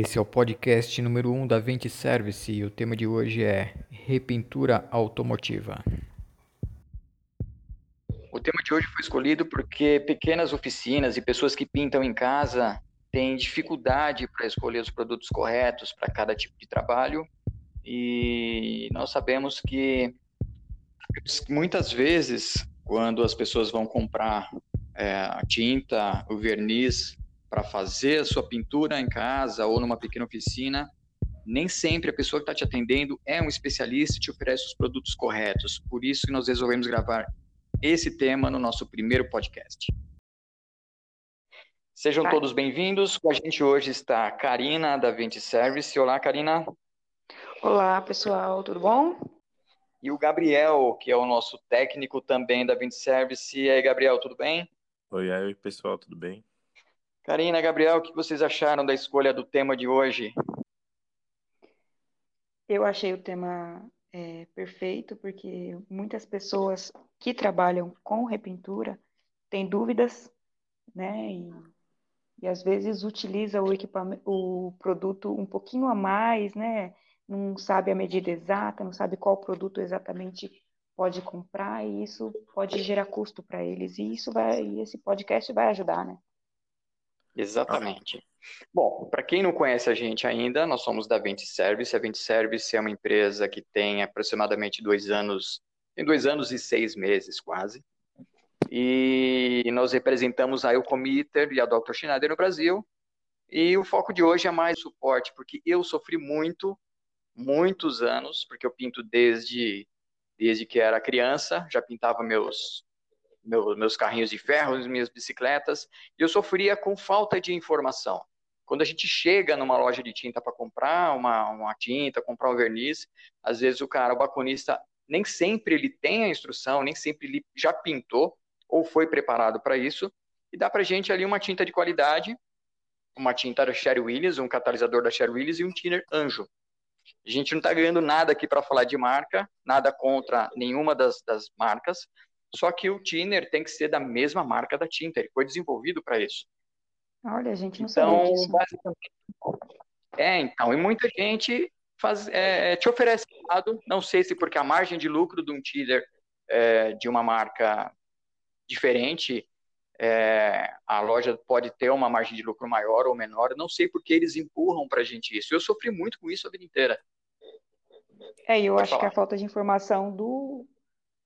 Esse é o podcast número 1 um da Vente Service e o tema de hoje é repintura automotiva. O tema de hoje foi escolhido porque pequenas oficinas e pessoas que pintam em casa têm dificuldade para escolher os produtos corretos para cada tipo de trabalho e nós sabemos que muitas vezes quando as pessoas vão comprar é, a tinta, o verniz para fazer a sua pintura em casa ou numa pequena oficina, nem sempre a pessoa que está te atendendo é um especialista e te oferece os produtos corretos. Por isso que nós resolvemos gravar esse tema no nosso primeiro podcast. Sejam Vai. todos bem-vindos. Com a gente hoje está a Karina, da Vente Service. Olá, Karina. Olá, pessoal, tudo bom? E o Gabriel, que é o nosso técnico também da Vente Service. E aí, Gabriel, tudo bem? Oi, aí, pessoal, tudo bem? Karina, Gabriel, o que vocês acharam da escolha do tema de hoje? Eu achei o tema é, perfeito, porque muitas pessoas que trabalham com repintura têm dúvidas, né? E, e às vezes utiliza o equipamento, o produto um pouquinho a mais, né? Não sabe a medida exata, não sabe qual produto exatamente pode comprar, e isso pode gerar custo para eles. E isso vai, esse podcast vai ajudar, né? Exatamente. Bom, para quem não conhece a gente ainda, nós somos da Vente Service. A Vente Service é uma empresa que tem aproximadamente dois anos, tem dois anos e seis meses quase. E nós representamos a Eucomiter e a Dr. Schneider no Brasil. E o foco de hoje é mais suporte, porque eu sofri muito, muitos anos, porque eu pinto desde, desde que era criança, já pintava meus meu, meus carrinhos de ferro, minhas bicicletas, e eu sofria com falta de informação. Quando a gente chega numa loja de tinta para comprar uma, uma tinta, comprar um verniz, às vezes o cara, o baconista, nem sempre ele tem a instrução, nem sempre ele já pintou ou foi preparado para isso, e dá para gente ali uma tinta de qualidade, uma tinta da Sherry Williams, um catalisador da Sherry Williams e um thinner Anjo. A gente não está ganhando nada aqui para falar de marca, nada contra nenhuma das, das marcas, só que o thinner tem que ser da mesma marca da tinta, ele foi desenvolvido para isso. Olha, a gente não então, sabia disso. Basicamente, é, então, e muita gente faz, é, te oferece errado, não sei se porque a margem de lucro de um thinner é, de uma marca diferente, é, a loja pode ter uma margem de lucro maior ou menor, não sei porque eles empurram para a gente isso. Eu sofri muito com isso a vida inteira. É, eu acho falar. que a falta de informação do,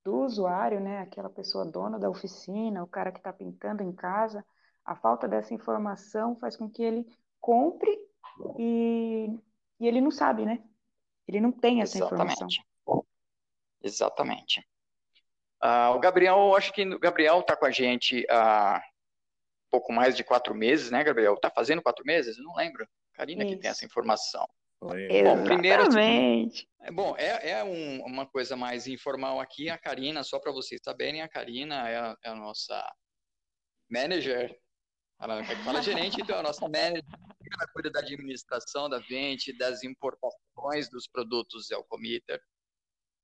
do usuário, né, aquela pessoa dona da oficina, o cara que está pintando em casa, a falta dessa informação faz com que ele compre e, e ele não sabe, né? Ele não tem essa Exatamente. informação. Exatamente. Uh, o Gabriel, acho que o Gabriel está com a gente há pouco mais de quatro meses, né, Gabriel? Está fazendo quatro meses? Eu não lembro. Karina Isso. que tem essa informação. Bom, primeiro, assim, é bom, é, é um, uma coisa mais informal aqui. A Karina, só para vocês saberem, a Karina é a, é a nossa manager. Ela fala gerente, então é a nossa manager. Ela cuida da administração da vente, das importações dos produtos Elcometer,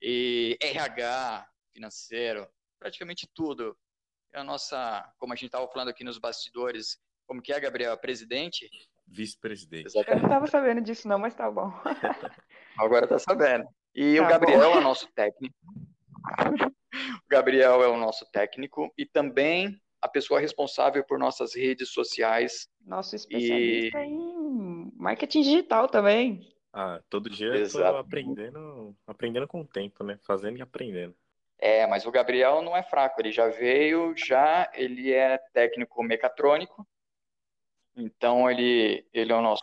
e RH, financeiro, praticamente tudo. É a nossa, como a gente estava falando aqui nos bastidores, como que é, Gabriel, presidente? Vice-presidente. Eu não estava sabendo disso não, mas tá bom. Agora tá sabendo. E tá o Gabriel bom. é o nosso técnico. o Gabriel é o nosso técnico e também a pessoa responsável por nossas redes sociais. Nosso especialista e... em marketing digital também. Ah, todo dia Exato. eu tô aprendendo, aprendendo com o tempo, né? Fazendo e aprendendo. É, mas o Gabriel não é fraco, ele já veio, já, ele é técnico mecatrônico, então, ele, ele é o nosso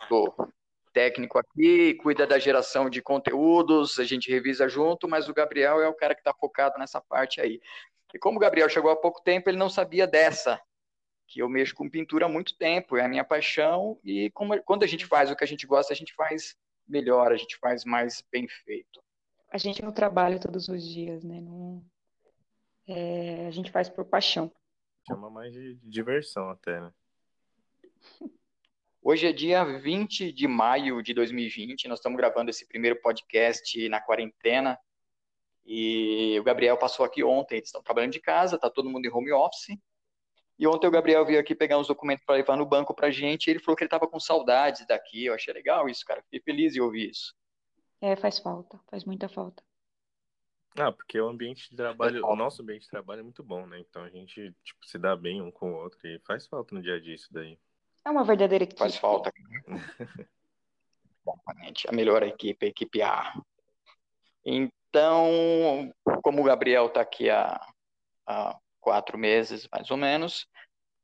técnico aqui, cuida da geração de conteúdos, a gente revisa junto, mas o Gabriel é o cara que está focado nessa parte aí. E como o Gabriel chegou há pouco tempo, ele não sabia dessa, que eu mexo com pintura há muito tempo, é a minha paixão, e como, quando a gente faz o que a gente gosta, a gente faz melhor, a gente faz mais bem feito. A gente não trabalha todos os dias, né? Não, é, a gente faz por paixão. Chama mais de diversão até, né? Hoje é dia 20 de maio de 2020, nós estamos gravando esse primeiro podcast na quarentena. E o Gabriel passou aqui ontem, eles estão trabalhando de casa, está todo mundo em home office. E ontem o Gabriel veio aqui pegar uns documentos para levar no banco para gente, e ele falou que ele estava com saudades daqui. Eu achei legal isso, cara. Fiquei feliz em ouvir isso. É, faz falta, faz muita falta. Ah, porque o ambiente de trabalho, o nosso ambiente de trabalho é muito bom, né? Então a gente, tipo, se dá bem um com o outro e faz falta no dia a dia isso daí. É uma verdadeira equipe. Faz falta. Exatamente. A melhor equipe, a equipe A. Então, como o Gabriel está aqui há, há, quatro meses, mais ou menos,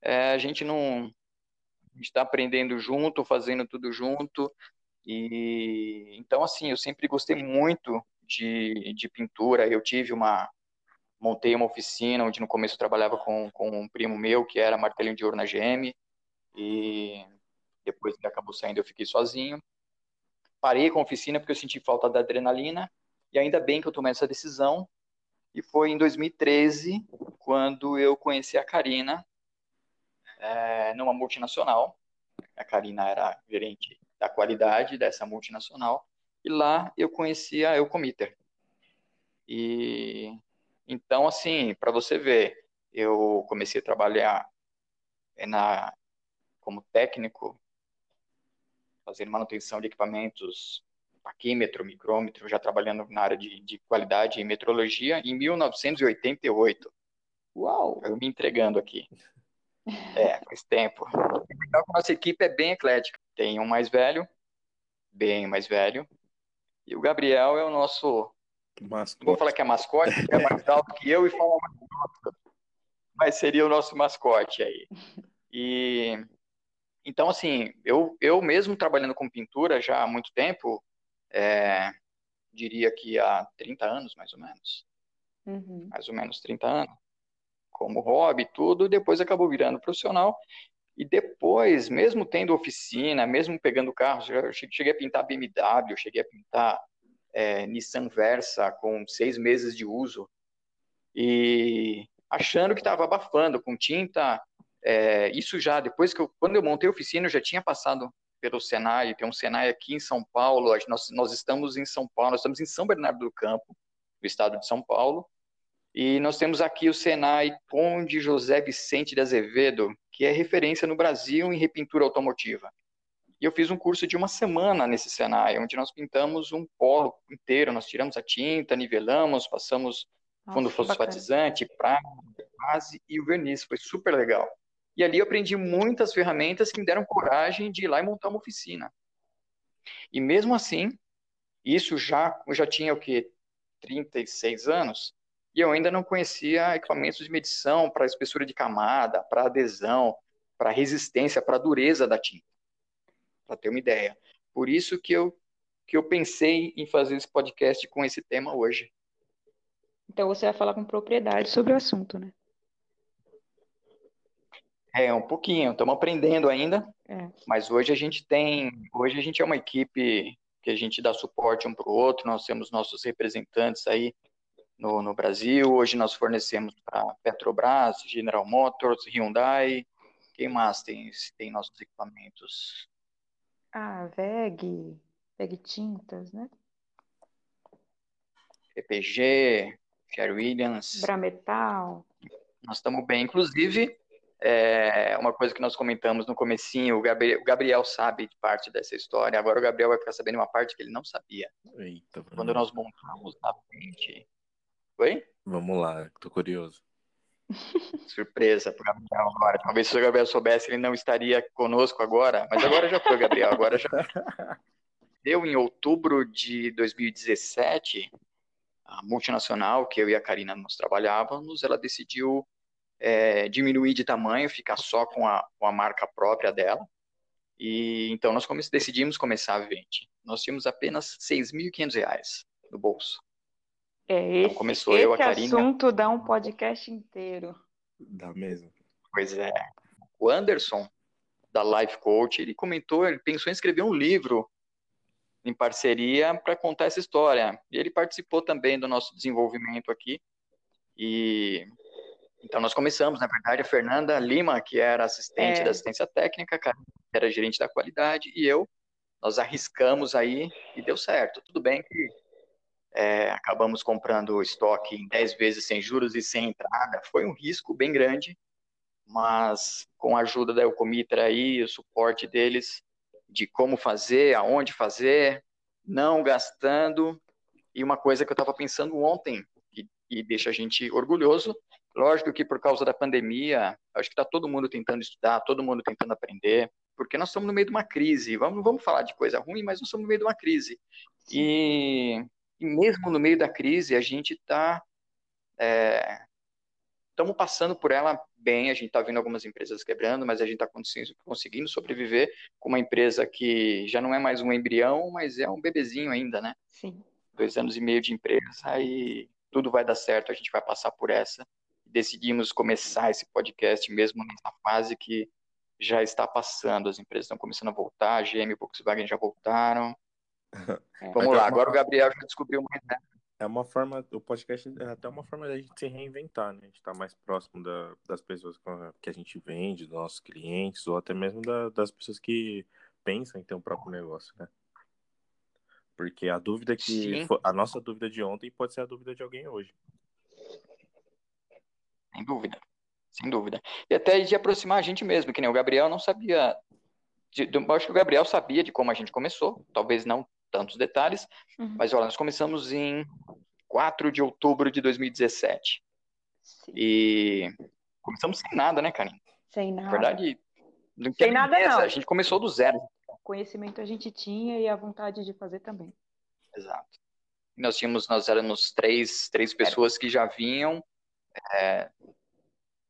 é, a gente não está aprendendo junto, fazendo tudo junto. E então, assim, eu sempre gostei muito de, de pintura. Eu tive uma montei uma oficina onde no começo eu trabalhava com, com um primo meu que era martelinho de ouro na GM e depois que acabou saindo eu fiquei sozinho. Parei com a oficina porque eu senti falta da adrenalina e ainda bem que eu tomei essa decisão. E foi em 2013 quando eu conheci a Karina é, numa multinacional. A Karina era gerente da qualidade dessa multinacional e lá eu conheci a Eucomiter. E então, assim, para você ver, eu comecei a trabalhar é, na, como técnico, fazendo manutenção de equipamentos paquímetro, micrômetro, já trabalhando na área de, de qualidade e metrologia em 1988. Uau! Eu me entregando aqui. É, faz tempo. Então, a nossa equipe é bem eclética. Tem um mais velho, bem mais velho, e o Gabriel é o nosso. Mascote. Vou falar que é mascote, é mais alto que eu e fala mais alto. Mas seria o nosso mascote aí. E então, assim, eu, eu mesmo trabalhando com pintura já há muito tempo, é, diria que há 30 anos, mais ou menos. Uhum. Mais ou menos 30 anos. Como hobby, tudo, depois acabou virando profissional. E depois, mesmo tendo oficina, mesmo pegando carros, eu cheguei a pintar BMW, cheguei a pintar é, Nissan Versa com seis meses de uso. E achando que estava abafando com tinta. É, isso já, depois que eu, quando eu montei a oficina, eu já tinha passado pelo Senai, tem um Senai aqui em São Paulo, nós, nós estamos em São Paulo, nós estamos em São Bernardo do Campo, do estado de São Paulo, e nós temos aqui o Senai Conde José Vicente de Azevedo, que é referência no Brasil em repintura automotiva. E eu fiz um curso de uma semana nesse Senai, onde nós pintamos um polo inteiro, nós tiramos a tinta, nivelamos, passamos Nossa, fundo fosfatizante, praga, base e o verniz, foi super legal. E ali eu aprendi muitas ferramentas que me deram coragem de ir lá e montar uma oficina. E mesmo assim, isso já, eu já tinha o que 36 anos, e eu ainda não conhecia equipamentos de medição para espessura de camada, para adesão, para resistência, para dureza da tinta. Para ter uma ideia. Por isso que eu que eu pensei em fazer esse podcast com esse tema hoje. Então você vai falar com propriedade sobre o assunto, né? É, um pouquinho, estamos aprendendo ainda, é. mas hoje a gente tem, hoje a gente é uma equipe que a gente dá suporte um para o outro, nós temos nossos representantes aí no, no Brasil, hoje nós fornecemos para Petrobras, General Motors, Hyundai, quem mais tem, tem nossos equipamentos? Ah, VEG, VEG Tintas, né? PPG, Sherwin Williams. Brametal. Nós estamos bem, inclusive, é uma coisa que nós comentamos no comecinho, o Gabriel, o Gabriel, sabe de parte dessa história, agora o Gabriel vai ficar sabendo uma parte que ele não sabia. Eita, Quando nós montamos na frente... Oi? Vamos lá, tô curioso. Surpresa pro Gabriel agora. Talvez se o Gabriel soubesse, ele não estaria conosco agora, mas agora já foi, Gabriel, agora já. Eu, em outubro de 2017, a multinacional que eu e a Karina nós trabalhávamos, ela decidiu é, diminuir de tamanho, ficar só com a, com a marca própria dela. E então nós come decidimos começar a vender. Nós tínhamos apenas R$ 6.500 no bolso. É, esse, então começou esse eu, a Karina. assunto dá um podcast inteiro. Dá mesmo. Pois é. O Anderson, da Life Coach, ele comentou, ele pensou em escrever um livro em parceria para contar essa história. E ele participou também do nosso desenvolvimento aqui. E então, nós começamos, na verdade, a Fernanda Lima, que era assistente é. da assistência técnica, que era gerente da qualidade, e eu, nós arriscamos aí e deu certo. Tudo bem que é, acabamos comprando estoque em 10 vezes sem juros e sem entrada, foi um risco bem grande, mas com a ajuda da Eucomitra aí, o suporte deles, de como fazer, aonde fazer, não gastando. E uma coisa que eu estava pensando ontem, e, e, deixa a gente orgulhoso, lógico que por causa da pandemia, acho que está todo mundo tentando estudar, todo mundo tentando aprender, porque nós estamos no meio de uma crise. Vamos, vamos falar de coisa ruim, mas nós estamos no meio de uma crise. E, e mesmo no meio da crise, a gente está. Estamos é, passando por ela bem, a gente está vendo algumas empresas quebrando, mas a gente está conseguindo sobreviver com uma empresa que já não é mais um embrião, mas é um bebezinho ainda, né? Sim. Dois anos e meio de empresa e tudo vai dar certo, a gente vai passar por essa. Decidimos começar esse podcast mesmo nessa fase que já está passando, as empresas estão começando a voltar, a GM e Volkswagen já voltaram. É. Vamos lá, agora o Gabriel já descobriu ideia é uma forma, o podcast é até uma forma da gente se reinventar, né? A gente tá mais próximo da, das pessoas que a gente vende, dos nossos clientes, ou até mesmo da, das pessoas que pensam em ter um próprio negócio, né? Porque a dúvida que. Sim. A nossa dúvida de ontem pode ser a dúvida de alguém hoje. Sem dúvida. Sem dúvida. E até de aproximar a gente mesmo, que nem o Gabriel não sabia. De, eu acho que o Gabriel sabia de como a gente começou, talvez não tantos detalhes, uhum. mas olha, nós começamos em 4 de outubro de 2017. Sim. E começamos sem nada, né, Karim? Sem nada. Na verdade, não sem nada não. A gente começou do zero. Conhecimento a gente tinha e a vontade de fazer também. Exato. Nós tínhamos, nós éramos três, três pessoas que já vinham é,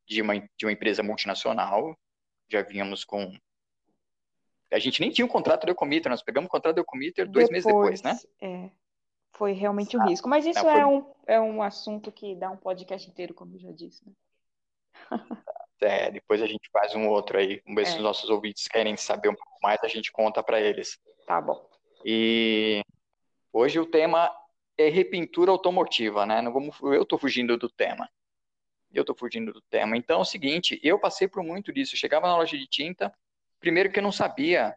de, uma, de uma empresa multinacional, já vínhamos com a gente nem tinha um contrato de Ecometer, nós pegamos o contrato de Ecometer dois meses depois, né? É, foi realmente um risco. Mas isso Não, foi... é, um, é um assunto que dá um podcast inteiro, como eu já disse, né? É, depois a gente faz um outro aí. Vamos ver é. se os nossos ouvintes querem saber um pouco mais, a gente conta para eles. Tá bom. E hoje o tema é repintura automotiva, né? Não vamos, eu estou fugindo do tema. Eu estou fugindo do tema. Então é o seguinte, eu passei por muito disso. Eu chegava na loja de tinta, Primeiro que eu não sabia.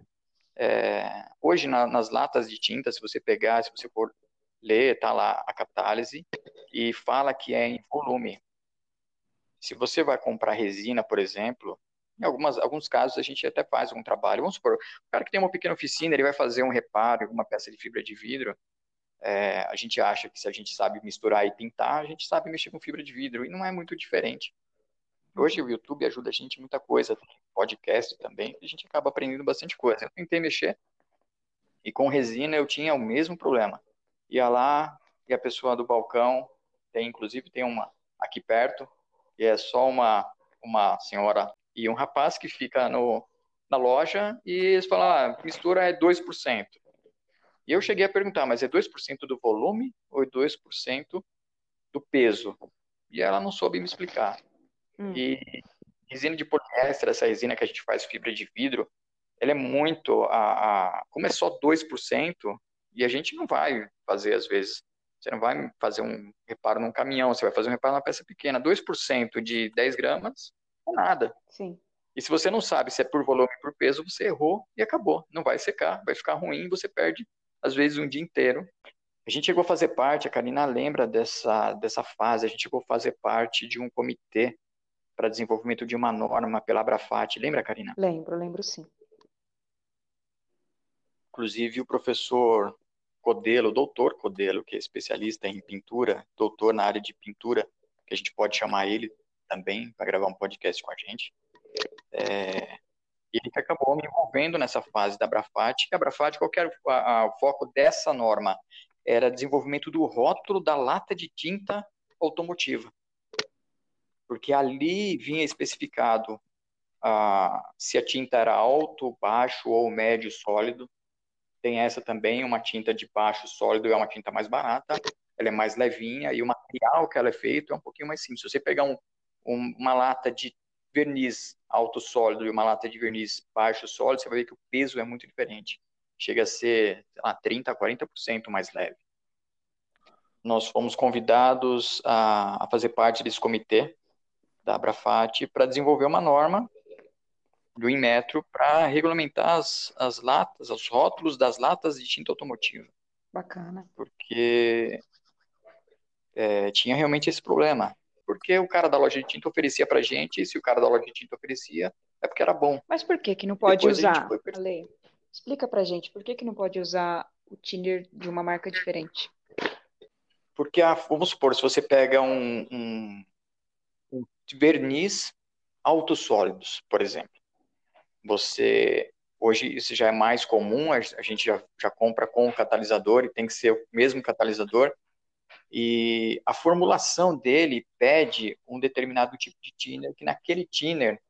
É, hoje, na, nas latas de tinta, se você pegar, se você for ler, tá lá a catálise e fala que é em volume. Se você vai comprar resina, por exemplo, em algumas, alguns casos a gente até faz um trabalho. Vamos supor, o cara que tem uma pequena oficina, ele vai fazer um reparo alguma peça de fibra de vidro. É, a gente acha que se a gente sabe misturar e pintar, a gente sabe mexer com fibra de vidro, e não é muito diferente. Hoje o YouTube ajuda a gente muita coisa, podcast também, a gente acaba aprendendo bastante coisa. Eu tentei mexer e com resina eu tinha o mesmo problema. Ia lá e a pessoa do balcão, tem inclusive tem uma aqui perto, e é só uma uma senhora e um rapaz que fica no, na loja e eles falam, ah, mistura é 2%. E eu cheguei a perguntar, mas é 2% do volume ou é 2% do peso? E ela não soube me explicar. Hum. E resina de poliéster, essa resina que a gente faz fibra de vidro, ela é muito, a, a, como é só 2%, e a gente não vai fazer às vezes, você não vai fazer um reparo num caminhão, você vai fazer um reparo numa peça pequena, 2% de 10 gramas é nada. Sim. E se você não sabe se é por volume ou por peso, você errou e acabou. Não vai secar, vai ficar ruim, você perde, às vezes, um dia inteiro. A gente chegou a fazer parte, a Karina lembra dessa, dessa fase, a gente chegou a fazer parte de um comitê para desenvolvimento de uma norma pela Abrafat. Lembra, Karina? Lembro, lembro sim. Inclusive o professor Codelo, o doutor Codelo, que é especialista em pintura, doutor na área de pintura, que a gente pode chamar ele também para gravar um podcast com a gente. É, ele que acabou me envolvendo nessa fase da Abrafat. A Abrafat, qual era o foco dessa norma? Era desenvolvimento do rótulo da lata de tinta automotiva porque ali vinha especificado ah, se a tinta era alto, baixo ou médio sólido. Tem essa também, uma tinta de baixo sólido é uma tinta mais barata, ela é mais levinha e o material que ela é feito é um pouquinho mais simples. Se você pegar um, um, uma lata de verniz alto sólido e uma lata de verniz baixo sólido, você vai ver que o peso é muito diferente. Chega a ser lá, 30% a 40% mais leve. Nós fomos convidados a, a fazer parte desse comitê da Abrafat para desenvolver uma norma do Inmetro para regulamentar as, as latas, os rótulos das latas de tinta automotiva. Bacana. Porque é, tinha realmente esse problema. Porque o cara da loja de tinta oferecia pra gente, e se o cara da loja de tinta oferecia, é porque era bom. Mas por que que não pode Depois usar? Foi... Ale, explica pra gente, por que que não pode usar o thinner de uma marca diferente? Porque, ah, vamos supor, se você pega um, um, um verniz autossólidos, por exemplo, você hoje isso já é mais comum, a, gente já, já compra com o catalisador e tem que ser o mesmo catalisador, e a formulação dele pede um determinado tipo de thinner, que naquele thinner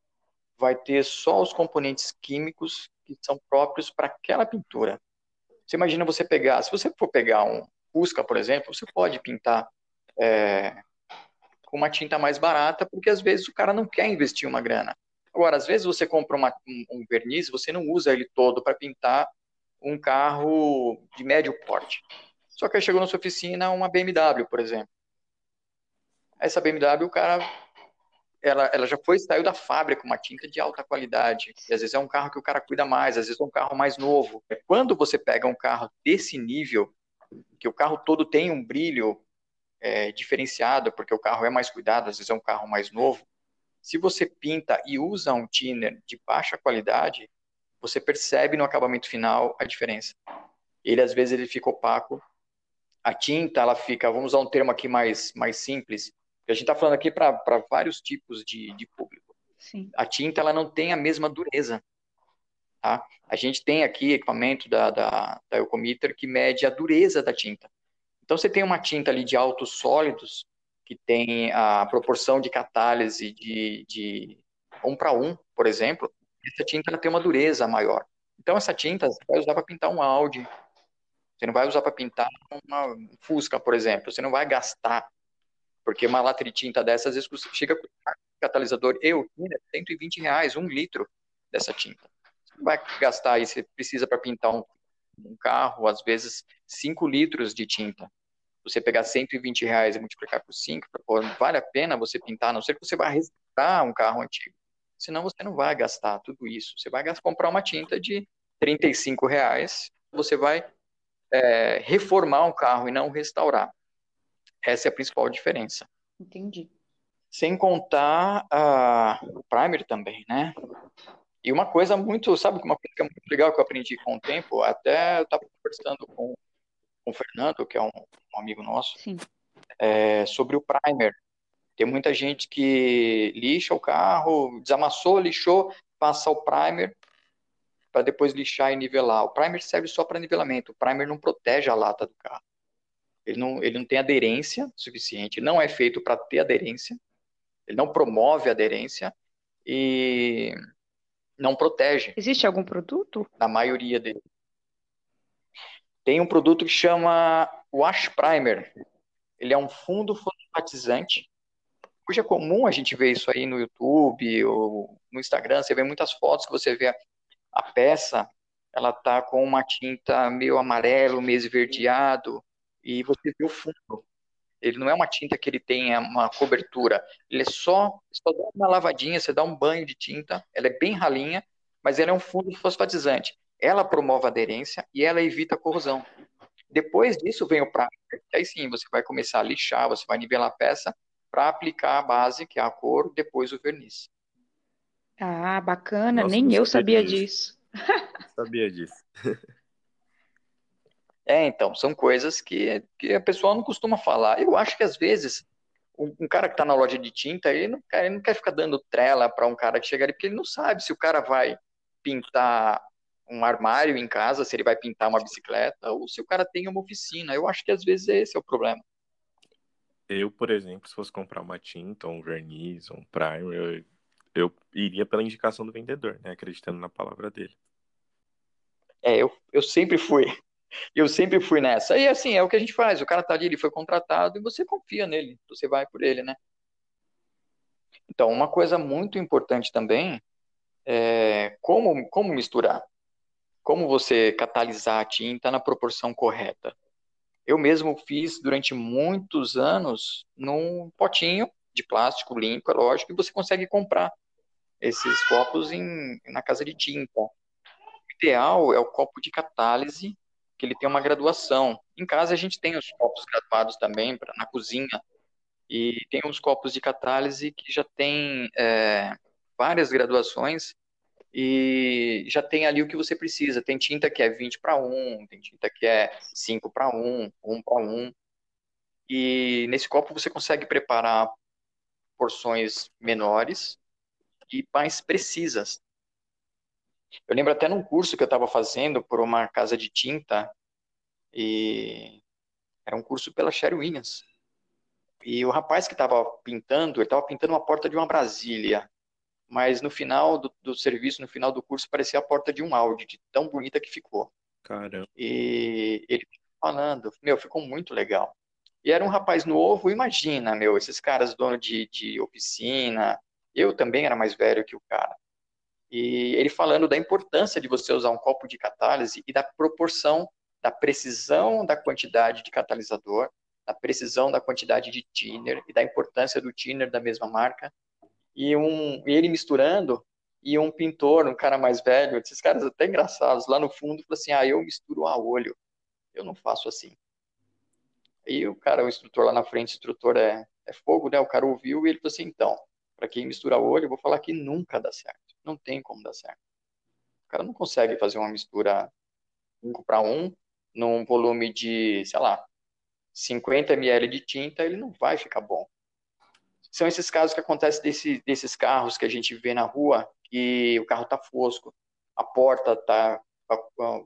vai ter só os componentes químicos que são próprios para aquela pintura. Você imagina você pegar, se você for pegar um Fusca, por exemplo, você pode pintar é, com uma tinta mais barata, porque às vezes o cara não quer investir uma grana. Agora, às vezes você compra uma, um, um verniz, você não usa ele todo para pintar um carro de médio porte. Só que aí chegou na sua oficina uma BMW, por exemplo. Essa BMW, o cara, ela, ela já foi, saiu da fábrica com uma tinta de alta qualidade. E às vezes é um carro que o cara cuida mais, às vezes é um carro mais novo. Quando você pega um carro desse nível, que o carro todo tem um brilho é, diferenciado, porque o carro é mais cuidado, às vezes é um carro mais novo. Se você pinta e usa um thinner de baixa qualidade, você percebe no acabamento final a diferença. Ele às vezes ele fica opaco a tinta ela fica, vamos usar um termo aqui mais, mais simples, a gente está falando aqui para vários tipos de, de público. Sim. A tinta ela não tem a mesma dureza. Tá? A gente tem aqui equipamento da, da, da Eucometer que mede a dureza da tinta. Então você tem uma tinta ali de altos sólidos que tem a proporção de catálise de, de um para um, por exemplo, essa tinta ela tem uma dureza maior. Então essa tinta você vai usar para pintar um Audi, você não vai usar para pintar uma Fusca, por exemplo. Você não vai gastar. Porque uma lata de tinta dessa, às vezes, chega com catalisador e o 120 reais, um litro dessa tinta. Você não vai gastar aí, você precisa para pintar um, um, carro, às vezes, 5 litros de tinta. Você pegar 120 reais e multiplicar por 5, vale a pena você pintar, a não ser que você vá restaurar um carro antigo. Senão você não vai gastar tudo isso. Você vai comprar uma tinta de 35 reais, você vai é, reformar um carro e não restaurar. Essa é a principal diferença. Entendi. Sem contar a, o primer também, né? E uma coisa muito, sabe, uma coisa é muito legal que eu aprendi com o tempo, até eu estava conversando com, com o Fernando, que é um, um amigo nosso, é, sobre o primer. Tem muita gente que lixa o carro, desamassou, lixou, passa o primer, para depois lixar e nivelar. O primer serve só para nivelamento. O primer não protege a lata do carro. Ele não, ele não tem aderência suficiente. Não é feito para ter aderência. Ele não promove aderência e não protege. Existe algum produto? Na maioria deles. Tem um produto que chama Wash Primer. Ele é um fundo fosfatizante. Hoje é comum a gente ver isso aí no YouTube ou no Instagram. Você vê muitas fotos que você vê a peça ela tá com uma tinta meio amarelo, meio esverdeado, e você vê o fundo. Ele não é uma tinta que ele tenha uma cobertura, ele é só, só dá uma lavadinha, você dá um banho de tinta, ela é bem ralinha, mas ela é um fundo fosfatizante. Ela promove aderência e ela evita a corrosão. Depois disso vem o primer, aí sim você vai começar a lixar, você vai nivelar a peça para aplicar a base, que é a cor, depois o verniz. Ah, bacana, Nossa, nem eu sabia disso. Sabia disso. É, então, são coisas que, que a pessoa não costuma falar. Eu acho que às vezes um, um cara que está na loja de tinta, ele não, ele não quer ficar dando trela para um cara que chega ali, porque ele não sabe se o cara vai pintar um armário em casa, se ele vai pintar uma bicicleta, ou se o cara tem uma oficina. Eu acho que às vezes esse é o problema. Eu, por exemplo, se fosse comprar uma tinta, um verniz, um primer, eu eu iria pela indicação do vendedor, né? Acreditando na palavra dele. É, eu, eu sempre fui. Eu sempre fui nessa. E assim, é o que a gente faz. O cara tá ali, ele foi contratado e você confia nele. Você vai por ele, né? Então, uma coisa muito importante também é como, como misturar. Como você catalisar a tinta na proporção correta. Eu mesmo fiz durante muitos anos num potinho de plástico limpo, é lógico, e você consegue comprar esses copos em, na casa de tinta. O ideal é o copo de catálise, que ele tem uma graduação. Em casa a gente tem os copos graduados também, pra, na cozinha. E tem uns copos de catálise que já tem é, várias graduações e já tem ali o que você precisa. Tem tinta que é 20 para 1, tem tinta que é 5 para 1, 1 para 1. E nesse copo você consegue preparar porções menores e mais precisas. Eu lembro até num curso que eu estava fazendo por uma casa de tinta, e era um curso pela Sherry Williams. E o rapaz que estava pintando, ele estava pintando uma porta de uma Brasília, mas no final do, do, serviço, no final do curso, parecia a porta de um Audi, de tão bonita que ficou. Caramba. E ele falando, meu, ficou muito legal. E era um rapaz novo, imagina, meu, esses caras dono de, de oficina, eu também era mais velho que o cara. E ele falando da importância de você usar um copo de catálise e da proporção, da precisão da quantidade de catalisador, da precisão da quantidade de thinner e da importância do thinner da mesma marca. E um, ele misturando e um pintor, um cara mais velho, esses caras até engraçados, lá no fundo, falou assim: "Ah, eu misturo a olho. Eu não faço assim". E o cara, o instrutor lá na frente, o instrutor é, é fogo, né? O cara ouviu e ele falou assim: "Então, para quem mistura olho, eu vou falar que nunca dá certo. Não tem como dar certo. O cara não consegue fazer uma mistura 5 para 1 num volume de, sei lá, 50 ml de tinta, ele não vai ficar bom. São esses casos que acontecem desse, desses carros que a gente vê na rua, que o carro está fosco, a porta está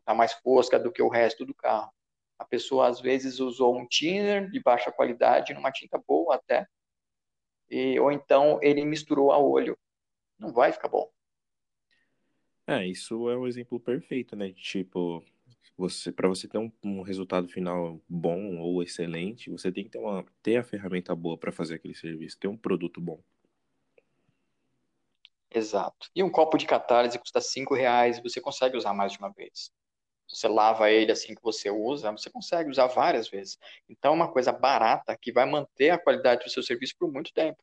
tá mais fosca do que o resto do carro. A pessoa às vezes usou um thinner de baixa qualidade, numa tinta boa até, e, ou então ele misturou a olho. Não vai ficar bom. É, isso é o exemplo perfeito, né? Tipo, você para você ter um, um, resultado final bom ou excelente, você tem que ter, uma, ter a ferramenta boa para fazer aquele serviço, ter um produto bom. Exato. E um copo de catálise custa cinco reais, você consegue usar mais de uma vez. Você lava ele assim que você usa, você consegue usar várias vezes. Então, é uma coisa barata que vai manter a qualidade do seu serviço por muito tempo.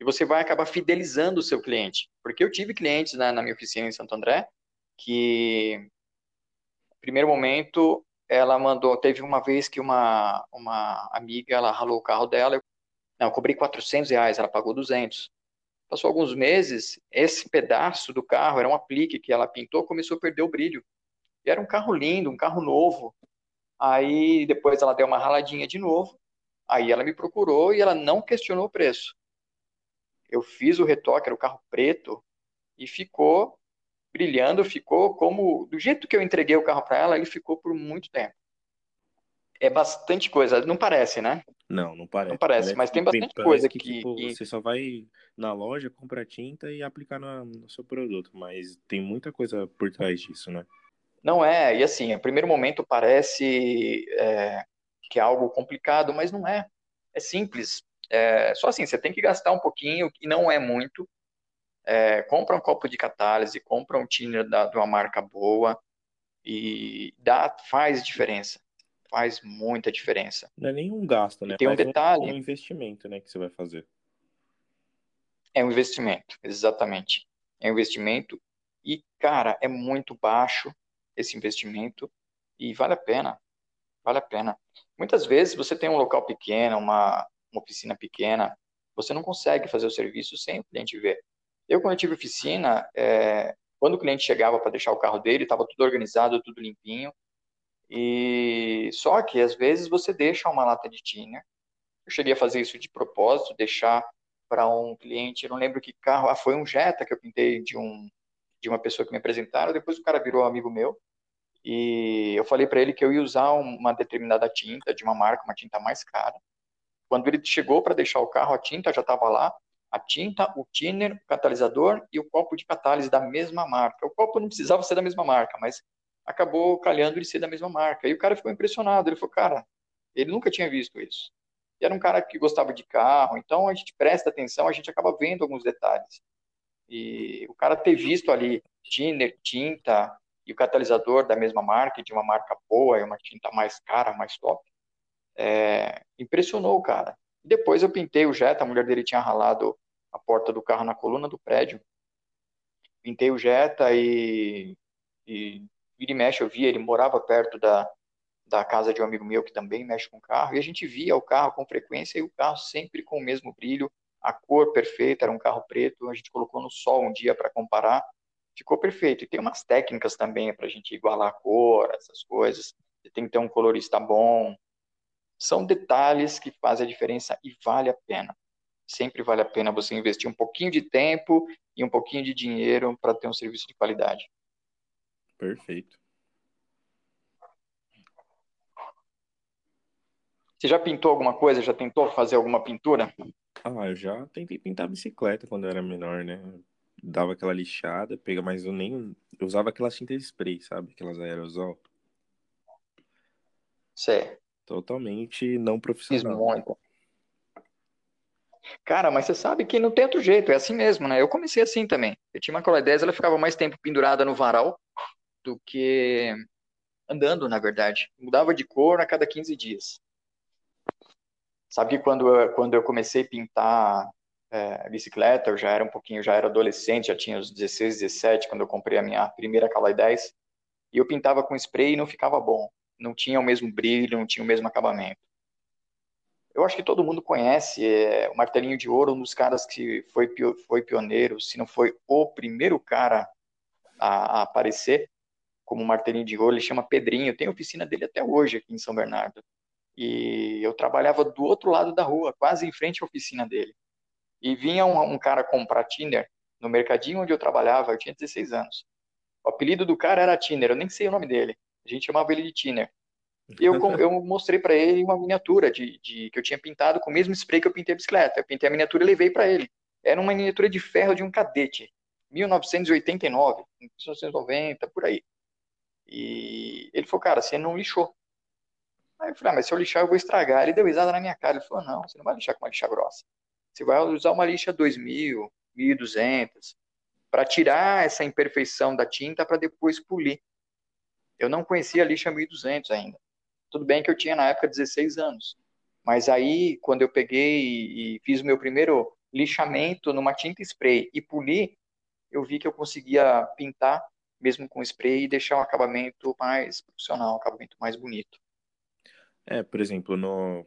E você vai acabar fidelizando o seu cliente. Porque eu tive clientes na, na minha oficina em Santo André que, no primeiro momento, ela mandou. Teve uma vez que uma, uma amiga ela ralou o carro dela. Eu, não, eu cobrei 400 reais, ela pagou 200. Passou alguns meses, esse pedaço do carro era um aplique que ela pintou, começou a perder o brilho. E era um carro lindo, um carro novo. Aí depois ela deu uma raladinha de novo. Aí ela me procurou e ela não questionou o preço. Eu fiz o retoque, era o carro preto, e ficou brilhando, ficou como. Do jeito que eu entreguei o carro para ela, ele ficou por muito tempo. É bastante coisa, não parece, né? Não, não parece. Não parece, mas tem bastante tem, coisa que, que, tipo, que, Você só vai na loja, compra tinta e aplicar no, no seu produto, mas tem muita coisa por trás disso, né? Não é, e assim, a primeiro momento parece é, que é algo complicado, mas não é. É simples. É, só assim, você tem que gastar um pouquinho, que não é muito. É, compra um copo de catálise, compra um thinner da, de uma marca boa e dá, faz diferença. Faz muita diferença. Não é nenhum gasto, né? E tem um detalhe. É um investimento, né, que você vai fazer. É um investimento, exatamente. É um investimento e, cara, é muito baixo esse investimento e vale a pena, vale a pena. Muitas vezes você tem um local pequeno, uma, uma oficina pequena, você não consegue fazer o serviço sem o cliente ver. Eu, quando eu tive oficina, é, quando o cliente chegava para deixar o carro dele, estava tudo organizado, tudo limpinho, e só que às vezes você deixa uma lata de tinha. Eu cheguei a fazer isso de propósito, deixar para um cliente, eu não lembro que carro, ah, foi um Jetta que eu pintei de um de uma pessoa que me apresentaram, depois o cara virou amigo meu, e eu falei para ele que eu ia usar uma determinada tinta de uma marca, uma tinta mais cara. Quando ele chegou para deixar o carro, a tinta já estava lá, a tinta, o thinner, o catalisador e o copo de catálise da mesma marca. O copo não precisava ser da mesma marca, mas acabou calhando ele ser da mesma marca. E o cara ficou impressionado. Ele falou, cara, ele nunca tinha visto isso. E era um cara que gostava de carro, então a gente presta atenção, a gente acaba vendo alguns detalhes. E o cara ter visto ali thinner, tinta e o catalisador da mesma marca, de uma marca boa, e uma tinta mais cara, mais top, é, impressionou o cara. Depois eu pintei o Jetta, a mulher dele tinha ralado a porta do carro na coluna do prédio. Pintei o Jetta e, e vira e mexe eu via, ele morava perto da, da casa de um amigo meu que também mexe com carro, e a gente via o carro com frequência e o carro sempre com o mesmo brilho, a cor perfeita, era um carro preto, a gente colocou no sol um dia para comparar, ficou perfeito. E tem umas técnicas também para a gente igualar a cor, essas coisas. Você tem que ter um colorista bom. São detalhes que fazem a diferença e vale a pena. Sempre vale a pena você investir um pouquinho de tempo e um pouquinho de dinheiro para ter um serviço de qualidade. Perfeito. Você já pintou alguma coisa? Já tentou fazer alguma pintura? Ah, eu já tentei pintar bicicleta quando eu era menor, né? Dava aquela lixada, pega, mas eu nem. Eu usava aquelas tintas spray, sabe? Aquelas aerosol. Certo. Totalmente não profissional. Muito. Cara, mas você sabe que não tem outro jeito, é assim mesmo, né? Eu comecei assim também. Eu tinha uma cola 10, ela ficava mais tempo pendurada no varal do que andando, na verdade. Mudava de cor a cada 15 dias. Sabe que quando eu, quando eu comecei a pintar é, bicicleta, eu já era um pouquinho, já era adolescente, já tinha uns 16, 17, quando eu comprei a minha primeira Caloi 10, e eu pintava com spray e não ficava bom. Não tinha o mesmo brilho, não tinha o mesmo acabamento. Eu acho que todo mundo conhece é, o Martelinho de Ouro, um dos caras que foi, foi pioneiro, se não foi o primeiro cara a, a aparecer como Martelinho de Ouro, ele chama Pedrinho, tem oficina dele até hoje aqui em São Bernardo. E eu trabalhava do outro lado da rua, quase em frente à oficina dele. E vinha um, um cara comprar Tinder no mercadinho onde eu trabalhava, eu tinha 16 anos. O apelido do cara era Tinder, eu nem sei o nome dele. A gente chamava ele de Tinder. E eu, eu mostrei para ele uma miniatura de, de, que eu tinha pintado com o mesmo spray que eu pintei a bicicleta. Eu pintei a miniatura e levei para ele. Era uma miniatura de ferro de um cadete, 1989, 1990, por aí. E ele falou, cara, você não lixou. Aí eu falei, ah, mas se eu lixar eu vou estragar. Ele deu risada na minha cara. Ele falou, não, você não vai lixar com uma lixa grossa. Você vai usar uma lixa 2000, 1200, para tirar essa imperfeição da tinta para depois polir. Eu não conhecia a lixa 1200 ainda. Tudo bem que eu tinha na época 16 anos. Mas aí, quando eu peguei e fiz o meu primeiro lixamento numa tinta spray e poli, eu vi que eu conseguia pintar mesmo com spray e deixar um acabamento mais profissional, um acabamento mais bonito. É, por exemplo, no,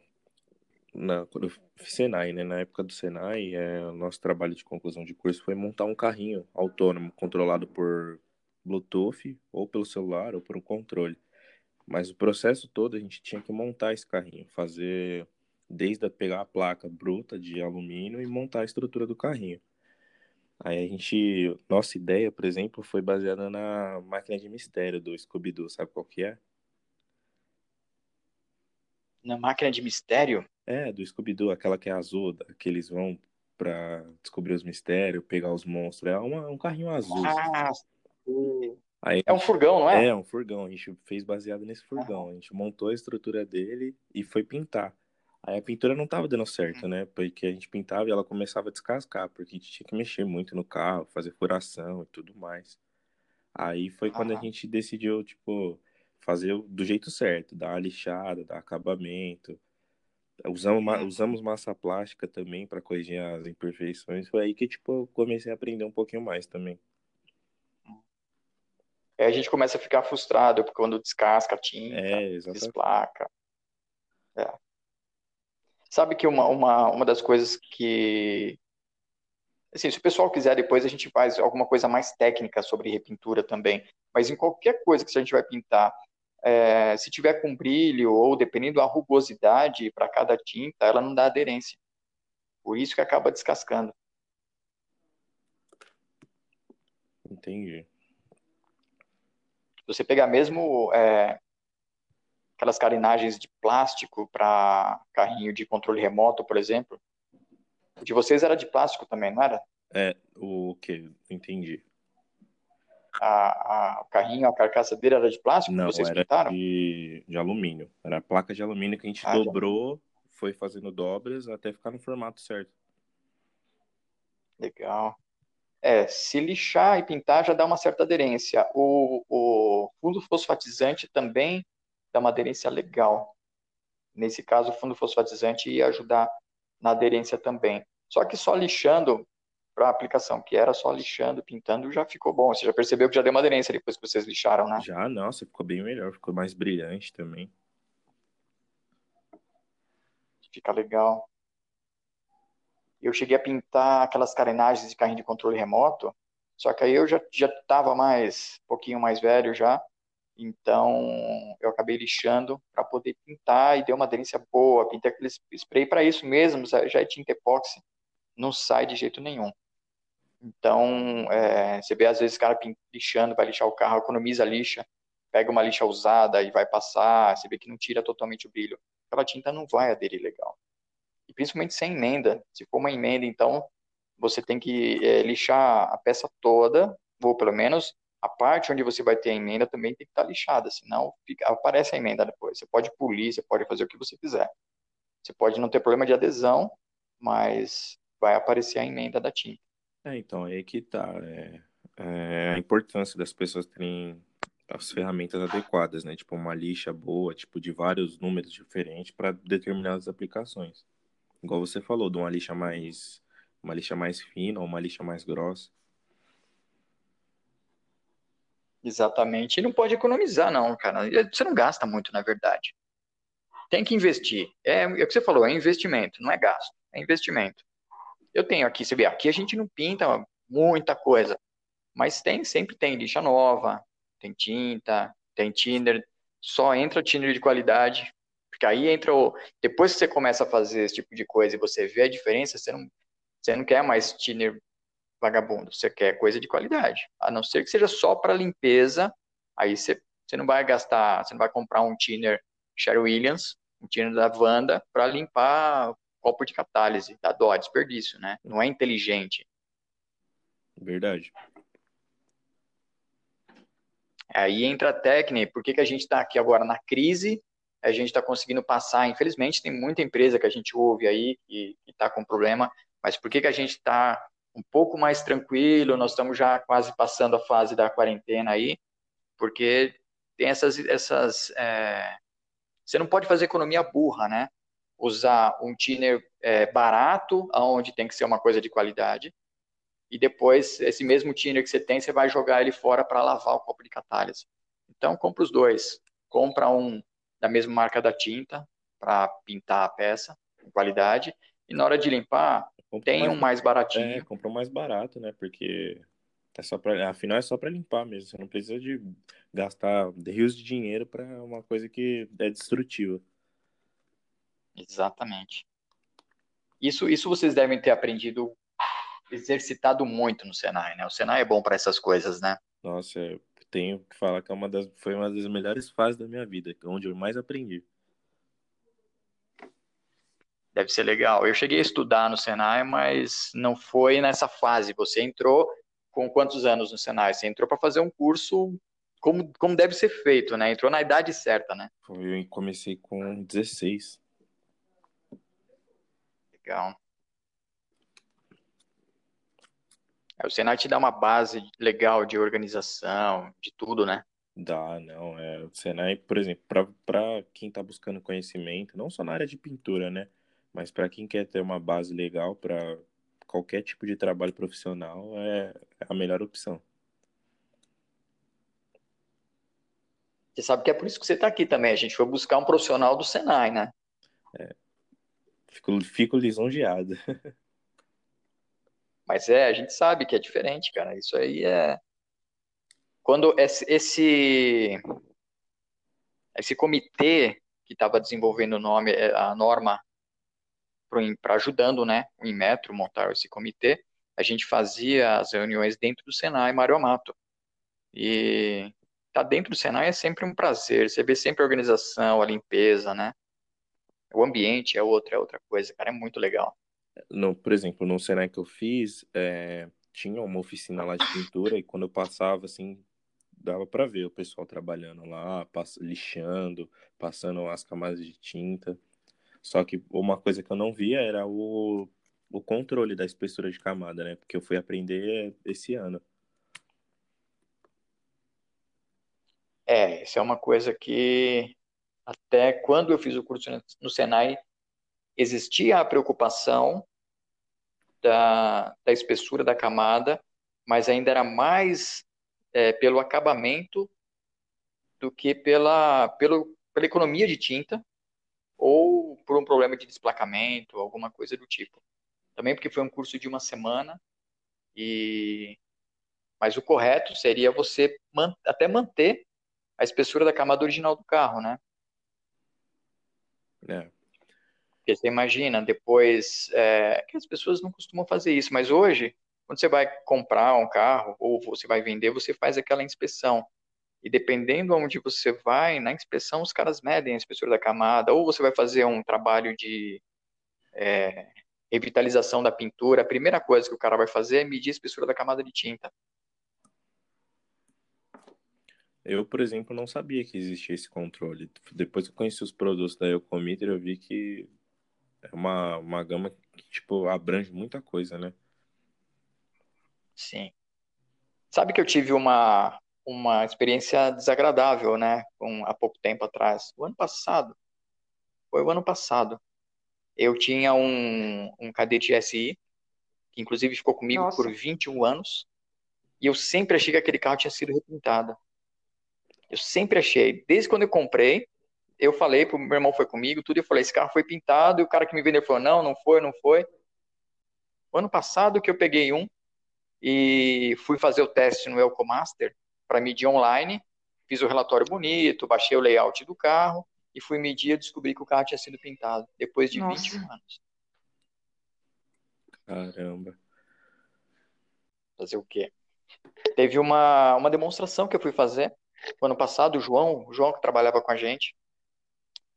na, quando eu fiz Senai, né? Na época do Senai, é, o nosso trabalho de conclusão de curso foi montar um carrinho autônomo, controlado por Bluetooth, ou pelo celular, ou por um controle. Mas o processo todo a gente tinha que montar esse carrinho, fazer desde a, pegar a placa bruta de alumínio e montar a estrutura do carrinho. Aí a gente, nossa ideia, por exemplo, foi baseada na máquina de mistério do Scooby-Doo, sabe qual que é? Na máquina de mistério? É, do Scooby-Doo, aquela que é azul, que eles vão pra descobrir os mistérios, pegar os monstros. É uma, um carrinho azul. Ah, sim. Aí, é um furgão, não é? É, um furgão. A gente fez baseado nesse furgão. A gente montou a estrutura dele e foi pintar. Aí a pintura não tava dando certo, né? Porque a gente pintava e ela começava a descascar, porque a gente tinha que mexer muito no carro, fazer furação e tudo mais. Aí foi quando a gente decidiu, tipo, fazer do jeito certo, dar a lixada, dar acabamento. Usamos, usamos massa plástica também para corrigir as imperfeições. Foi aí que tipo, eu comecei a aprender um pouquinho mais também. É, a gente começa a ficar frustrado quando descasca a tinta, é, desplaca. É. Sabe que uma, uma, uma das coisas que. Assim, se o pessoal quiser, depois a gente faz alguma coisa mais técnica sobre repintura também. Mas em qualquer coisa que a gente vai pintar, é, se tiver com brilho ou dependendo da rugosidade para cada tinta, ela não dá aderência. Por isso que acaba descascando. Entendi. Você pegar mesmo é, aquelas carenagens de plástico para carrinho de controle remoto, por exemplo, o de vocês era de plástico também, não era? É, o que? Entendi a, a, o carrinho, a carcaça dele era de plástico? Não, vocês era pintaram? De, de alumínio. Era a placa de alumínio que a gente ah, dobrou, já. foi fazendo dobras até ficar no formato certo. Legal. É, se lixar e pintar já dá uma certa aderência. O, o fundo fosfatizante também dá uma aderência legal. Nesse caso, o fundo fosfatizante ia ajudar na aderência também. Só que só lixando para a aplicação, que era só lixando, pintando, já ficou bom. Você já percebeu que já deu uma aderência depois que vocês lixaram, né? Já, nossa, ficou bem melhor, ficou mais brilhante também. Fica legal. Eu cheguei a pintar aquelas carenagens de carrinho de controle remoto, só que aí eu já já estava mais, um pouquinho mais velho já, então eu acabei lixando para poder pintar e deu uma aderência boa. Pintei aquele spray para isso mesmo, já é tinta epóxi, não sai de jeito nenhum. Então, é, você vê às vezes o cara lixando, vai lixar o carro, economiza lixa, pega uma lixa usada e vai passar, você vê que não tira totalmente o brilho. Aquela tinta não vai aderir legal. E principalmente sem emenda. Se for uma emenda, então, você tem que é, lixar a peça toda, ou pelo menos a parte onde você vai ter a emenda também tem que estar lixada, senão fica, aparece a emenda depois. Você pode polir, você pode fazer o que você quiser. Você pode não ter problema de adesão, mas vai aparecer a emenda da tinta. É, então, aí que tá. É, é a importância das pessoas terem as ferramentas adequadas, né? Tipo, uma lixa boa, tipo, de vários números diferentes para determinadas aplicações. Igual você falou, de uma lixa mais uma lixa mais fina ou uma lixa mais grossa. Exatamente. E não pode economizar, não, cara. Você não gasta muito, na verdade. Tem que investir. É, é o que você falou, é investimento, não é gasto, é investimento. Eu tenho aqui, você vê, aqui a gente não pinta muita coisa, mas tem, sempre tem lixa nova, tem tinta, tem thinner, só entra thinner de qualidade, porque aí entra o... Depois que você começa a fazer esse tipo de coisa e você vê a diferença, você não, você não quer mais thinner vagabundo, você quer coisa de qualidade. A não ser que seja só para limpeza, aí você, você não vai gastar, você não vai comprar um thinner Sherry Williams, um thinner da Wanda, para limpar copo de catálise, dá dó, desperdício, né? Não é inteligente. Verdade. Aí entra a técnica, por que, que a gente está aqui agora na crise, a gente está conseguindo passar, infelizmente tem muita empresa que a gente ouve aí que está com problema, mas por que, que a gente está um pouco mais tranquilo, nós estamos já quase passando a fase da quarentena aí, porque tem essas, essas é... você não pode fazer economia burra, né? Usar um thinner é, barato, aonde tem que ser uma coisa de qualidade, e depois esse mesmo thinner que você tem, você vai jogar ele fora para lavar o copo de catálise. Então, compra os dois. Compra um da mesma marca da tinta para pintar a peça com qualidade e na hora de limpar, tem mais, um mais baratinho. É, compra um mais barato, né? Porque é só para, afinal é só para limpar mesmo. Você não precisa de gastar rios de dinheiro para uma coisa que é destrutiva. Exatamente. Isso, isso vocês devem ter aprendido exercitado muito no Senai, né? O Senai é bom para essas coisas, né? Nossa, eu tenho que falar que é uma das, foi uma das melhores fases da minha vida, onde eu mais aprendi. Deve ser legal. Eu cheguei a estudar no Senai, mas não foi nessa fase. Você entrou com quantos anos no Senai? Você entrou para fazer um curso como, como deve ser feito, né? Entrou na idade certa, né? Eu comecei com 16. Legal. É, o Senai te dá uma base legal de organização, de tudo, né? Dá, não. É, o Senai, por exemplo, para quem está buscando conhecimento, não só na área de pintura, né? Mas para quem quer ter uma base legal para qualquer tipo de trabalho profissional, é a melhor opção. Você sabe que é por isso que você está aqui também. A gente foi buscar um profissional do Senai, né? É. Fico, fico lisonjeado. Mas é, a gente sabe que é diferente, cara. Isso aí é. Quando esse, esse, comitê que estava desenvolvendo o nome, é, a norma para ajudando né, o Inmetro montar esse comitê, a gente fazia as reuniões dentro do Senai Mário Amato. E tá dentro do Senai é sempre um prazer, você vê sempre a organização, a limpeza, né? O ambiente é outra, é outra coisa, cara, é muito legal no, por exemplo, no Senai que eu fiz, é, tinha uma oficina lá de pintura e quando eu passava, assim, dava para ver o pessoal trabalhando lá, pass lixando, passando as camadas de tinta. Só que uma coisa que eu não via era o, o controle da espessura de camada, né? Porque eu fui aprender esse ano. É, isso é uma coisa que até quando eu fiz o curso no Senai, existia a preocupação da, da espessura da camada, mas ainda era mais é, pelo acabamento do que pela, pelo, pela economia de tinta ou por um problema de desplacamento, alguma coisa do tipo. Também porque foi um curso de uma semana e mas o correto seria você man... até manter a espessura da camada original do carro, né? É. Porque você imagina, depois, é, que as pessoas não costumam fazer isso, mas hoje, quando você vai comprar um carro ou você vai vender, você faz aquela inspeção. E dependendo onde você vai, na inspeção os caras medem a espessura da camada, ou você vai fazer um trabalho de é, revitalização da pintura, a primeira coisa que o cara vai fazer é medir a espessura da camada de tinta. Eu, por exemplo, não sabia que existia esse controle. Depois que eu conheci os produtos da Eucometer, eu vi que é uma, uma gama que, tipo, abrange muita coisa, né? Sim. Sabe que eu tive uma, uma experiência desagradável, né? Um, há pouco tempo atrás. O ano passado. Foi o ano passado. Eu tinha um, um cadete SI, que inclusive ficou comigo Nossa. por 21 anos. E eu sempre achei que aquele carro tinha sido repintado. Eu sempre achei. Desde quando eu comprei, eu falei, pro meu irmão foi comigo, tudo, eu falei, esse carro foi pintado, e o cara que me vendeu falou, não, não foi, não foi. O ano passado que eu peguei um e fui fazer o teste no Elcomaster para medir online, fiz o relatório bonito, baixei o layout do carro e fui medir e descobri que o carro tinha sido pintado, depois de Nossa. 21 anos. Caramba. Fazer o quê? Teve uma, uma demonstração que eu fui fazer, o ano passado, o João, o João que trabalhava com a gente,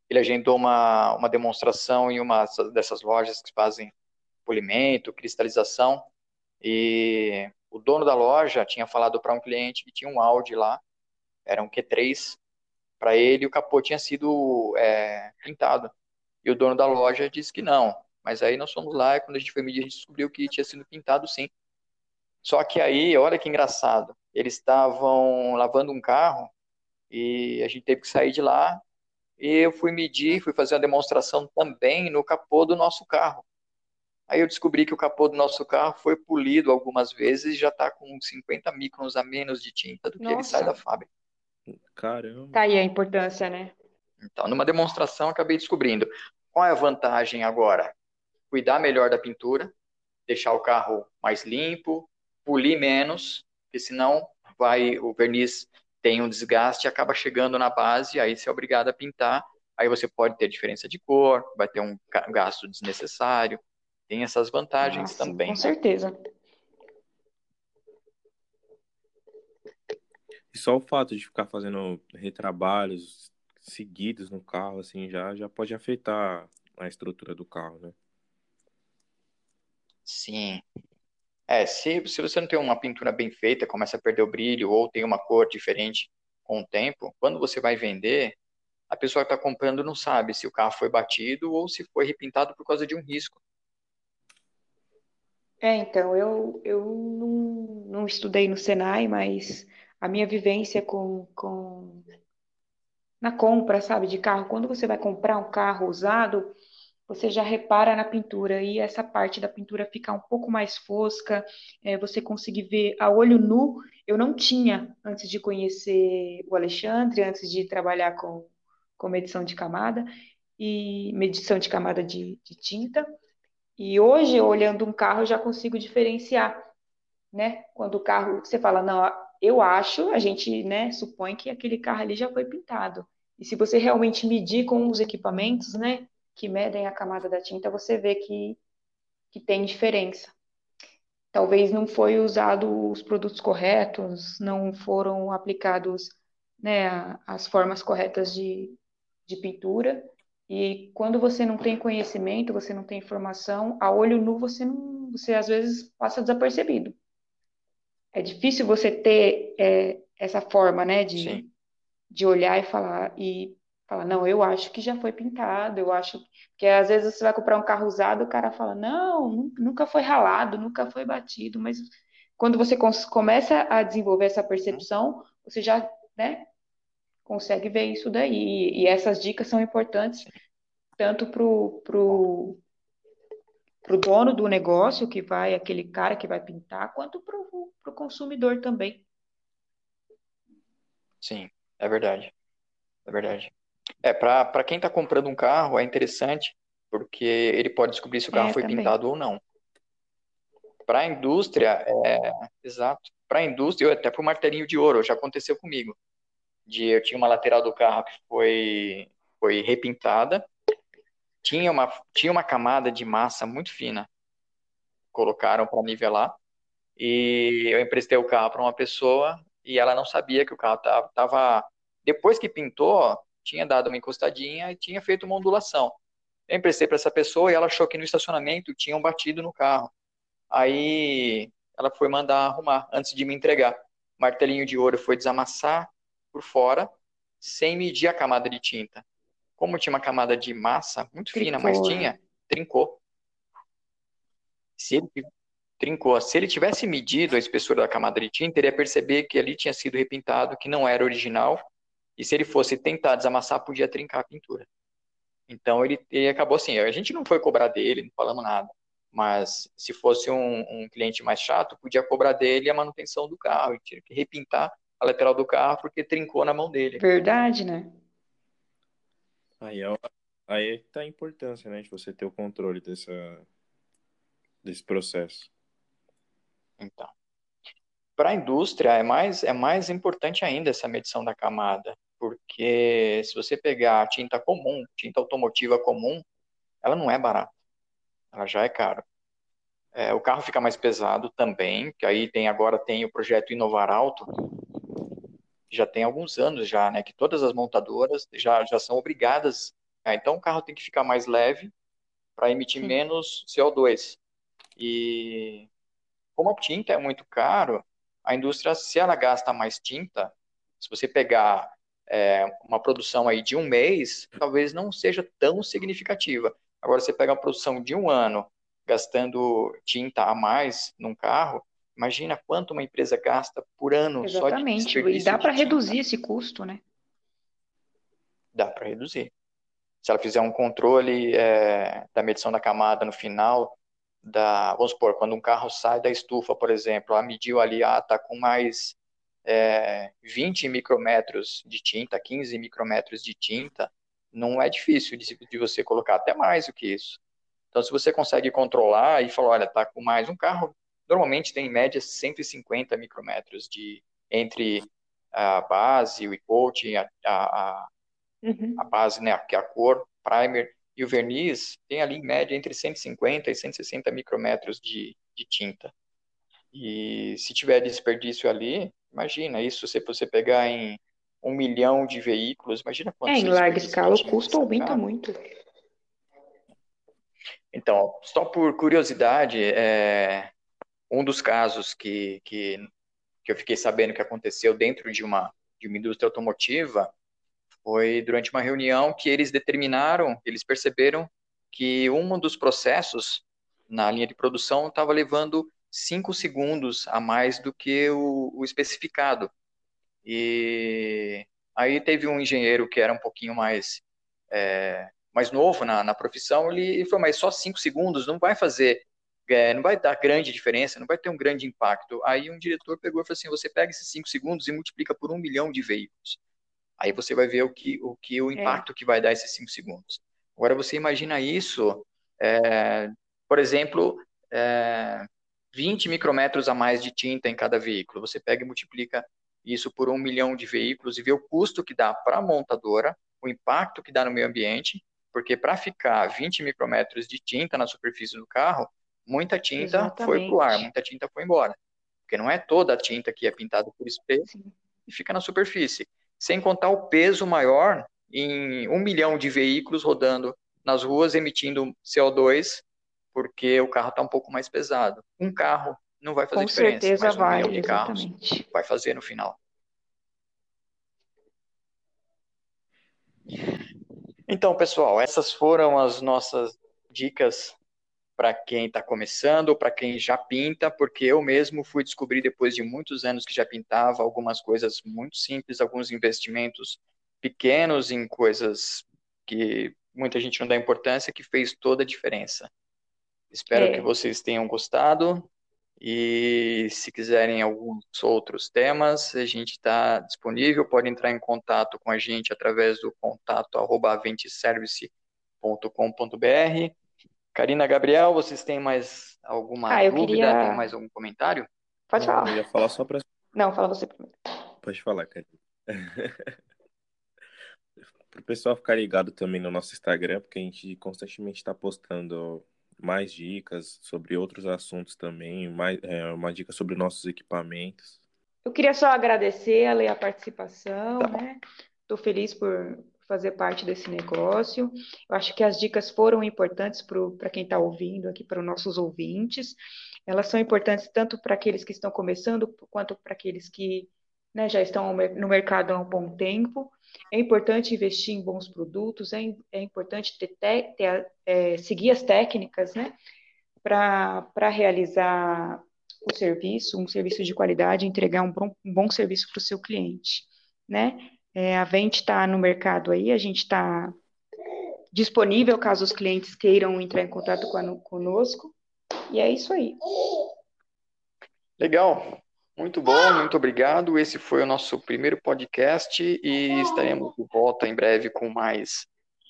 ele agendou uma, uma demonstração em uma dessas lojas que fazem polimento, cristalização, e o dono da loja tinha falado para um cliente que tinha um Audi lá, era um Q3, para ele o capô tinha sido é, pintado. E o dono da loja disse que não. Mas aí nós fomos lá e quando a gente foi medir, a gente descobriu que tinha sido pintado sim. Só que aí, olha que engraçado, eles estavam lavando um carro e a gente teve que sair de lá e eu fui medir, fui fazer uma demonstração também no capô do nosso carro. Aí eu descobri que o capô do nosso carro foi polido algumas vezes e já está com 50 microns a menos de tinta do que Nossa. ele sai da fábrica. Caramba. Tá aí a importância, né? Então, numa demonstração, acabei descobrindo. Qual é a vantagem agora? Cuidar melhor da pintura, deixar o carro mais limpo, polir menos, porque senão vai o verniz tem um desgaste e acaba chegando na base, aí você é obrigado a pintar, aí você pode ter diferença de cor, vai ter um gasto desnecessário, tem essas vantagens ah, também. Com certeza. E só o fato de ficar fazendo retrabalhos seguidos no carro, assim, já, já pode afetar a estrutura do carro, né? Sim, é, se, se você não tem uma pintura bem feita, começa a perder o brilho ou tem uma cor diferente com o tempo, quando você vai vender, a pessoa que está comprando não sabe se o carro foi batido ou se foi repintado por causa de um risco. É, então, eu, eu não, não estudei no Senai, mas a minha vivência com, com na compra, sabe, de carro, quando você vai comprar um carro usado, você já repara na pintura e essa parte da pintura fica um pouco mais fosca, é, você conseguir ver a olho nu. Eu não tinha antes de conhecer o Alexandre, antes de trabalhar com, com medição de camada e medição de camada de, de tinta. E hoje, olhando um carro, eu já consigo diferenciar, né? Quando o carro, você fala, não, eu acho, a gente, né, supõe que aquele carro ali já foi pintado. E se você realmente medir com os equipamentos, né, que medem a camada da tinta, você vê que, que tem diferença. Talvez não foi usado os produtos corretos, não foram aplicados né, as formas corretas de, de pintura. E quando você não tem conhecimento, você não tem informação, a olho nu você não, você às vezes passa desapercebido. É difícil você ter é, essa forma, né, de, de olhar e falar e Fala, não, eu acho que já foi pintado, eu acho. Porque às vezes você vai comprar um carro usado, o cara fala, não, nunca foi ralado, nunca foi batido, mas quando você começa a desenvolver essa percepção, você já, né, consegue ver isso daí. E essas dicas são importantes tanto pro, pro, pro dono do negócio, que vai, aquele cara que vai pintar, quanto pro, pro consumidor também. Sim, é verdade. É verdade. É, para quem está comprando um carro é interessante, porque ele pode descobrir se o carro É, foi também. pintado ou não. Para a indústria, é, exato. Para a indústria, eu até para o martelinho de ouro, já aconteceu comigo. De, eu tinha uma lateral do carro que foi, foi repintada, tinha uma, tinha uma camada de massa muito fina, colocaram para nivelar, e eu emprestei o carro para uma pessoa e ela não sabia que o carro tava, tava- depois que pintou, tinha dado uma encostadinha e tinha feito uma ondulação. Eu emprestei para essa pessoa e ela achou que no estacionamento tinham batido no carro. Aí ela foi mandar arrumar antes de me entregar. Martelinho de ouro foi desamassar por fora, sem medir a camada de tinta. Como tinha uma camada de massa muito fina, mas Trincou, né? tinha, trincou. Se ele trincou, se ele tivesse medido a espessura da camada de tinta, ele ia perceber que ali tinha sido repintado, que não era original, e se ele fosse tentar desamassar, podia trincar a pintura. Então ele, ele acabou assim, a gente não foi cobrar dele, não falamos nada. Mas se fosse um, um cliente mais chato, podia cobrar dele a manutenção do carro, e tinha que repintar a lateral do carro porque trincou na mão dele. Verdade, né? Aí, é, aí tá a importância, né, de você ter o controle dessa, desse processo. Então, para a indústria é mais é mais importante ainda essa medição da camada, porque se você pegar tinta comum, tinta automotiva comum, ela não é barata, ela já é cara. É, o carro fica mais pesado também, que aí tem agora tem o projeto Inovar Alto, que já tem alguns anos já, né, que todas as montadoras já já são obrigadas. ah, então o carro tem que ficar mais leve para emitir Sim. menos CO2. E como a tinta é muito caro, a indústria, se ela gasta mais tinta, se você pegar é, uma produção aí de um mês, talvez não seja tão significativa. Agora, você pega uma produção de um ano, gastando tinta a mais num carro, imagina quanto uma empresa gasta por ano só de Exatamente. E dá para reduzir esse custo, né? Dá para reduzir. Se ela fizer um controle é, da medição da camada no final, da, vamos supor, quando um carro sai da estufa, por exemplo, ela mediu ali, ah, tá com mais é, 20 micrometros de tinta, 15 micrometros de tinta, não é difícil de, de você colocar até mais do que isso. Então, se você consegue controlar e falar, olha, tá com mais um carro, normalmente tem em média 150 micrometros de entre a base, o coating, a, a, Uhum. a base, né, que é a cor, primer e o verniz, tem ali em média entre 150 e 160 micrometros de, de tinta. E se tiver desperdício ali, imagina isso, se você pegar em um milhão de veículos, imagina quanto É, em larga escala o custo aumenta muito. Então, só por curiosidade, é, um dos casos que, que, que eu fiquei sabendo que aconteceu dentro de uma, de uma indústria automotiva foi durante uma reunião que eles determinaram, eles perceberam que um dos processos na linha de produção estava levando cinco segundos a mais do que o, o especificado. E aí teve um engenheiro que era um pouquinho mais, é, mais novo na, na profissão, ele falou, mas só cinco segundos não vai fazer, é, não vai dar grande diferença, não vai ter um grande impacto. Aí um diretor pegou e falou assim, você pega esses cinco segundos e multiplica por um milhão de veículos. Aí você vai ver o que o, que, o impacto que vai dar esses cinco segundos. Agora você imagina isso, é, por exemplo, é, 20 micrômetros a mais de tinta em cada veículo. Você pega e multiplica isso por um milhão de veículos e vê o custo que dá para a montadora, o impacto que dá no meio ambiente, porque para ficar 20 micrômetros de tinta na superfície do carro, muita tinta Exatamente. foi para o ar, muita tinta foi embora. Porque não é toda a tinta que é pintada por spray Sim. e fica na superfície. Sem contar o peso maior em um milhão de veículos rodando nas ruas emitindo CO2, porque o carro está um pouco mais pesado. Um carro não vai fazer Com diferença, certeza mas um vai, milhão de carros exatamente. vai fazer no final. Então, pessoal, essas foram as nossas dicas para quem está começando, para quem já pinta, porque eu mesmo fui descobrir depois de muitos anos que já pintava algumas coisas muito simples, alguns investimentos pequenos em coisas que muita gente não dá importância, que fez toda a diferença. Espero É. que vocês tenham gostado E se quiserem alguns outros temas, a gente está disponível. Pode entrar em contato com a gente através do contato arroba aventeservice.com.br. Karina, Gabriel, vocês têm mais alguma ah, dúvida? Queria... Tem mais algum comentário? Pode Não, falar. Eu ia falar só para. Não, fala você primeiro. Pode falar, Karina. Para o pessoal ficar ligado também no nosso Instagram, porque a gente constantemente está postando mais dicas sobre outros assuntos também, mais, é, uma dica sobre nossos equipamentos. Eu queria só agradecer a, a participação, Tá. né? Estou feliz por fazer parte desse negócio. Eu acho que as dicas foram importantes para quem está ouvindo aqui, para os nossos ouvintes. Elas são importantes tanto para aqueles que estão começando, quanto para aqueles que né, já estão no mercado há um bom tempo. É importante investir em bons produtos, é, é importante ter, ter é, seguir as técnicas, né, para realizar o serviço, um serviço de qualidade, entregar um bom, um bom serviço para o seu cliente, né? É, a Vente está no mercado aí, a gente está disponível caso os clientes queiram entrar em contato com conosco, e é isso aí. Legal, muito bom, muito obrigado. Esse foi o nosso primeiro podcast e estaremos de volta em breve com mais,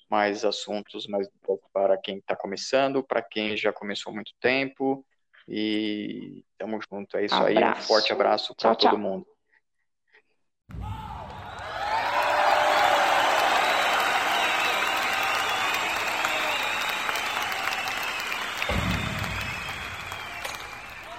mais assuntos, mais para quem está começando, para quem já começou há muito tempo. E tamo junto, é isso aí. Um forte abraço para todo mundo.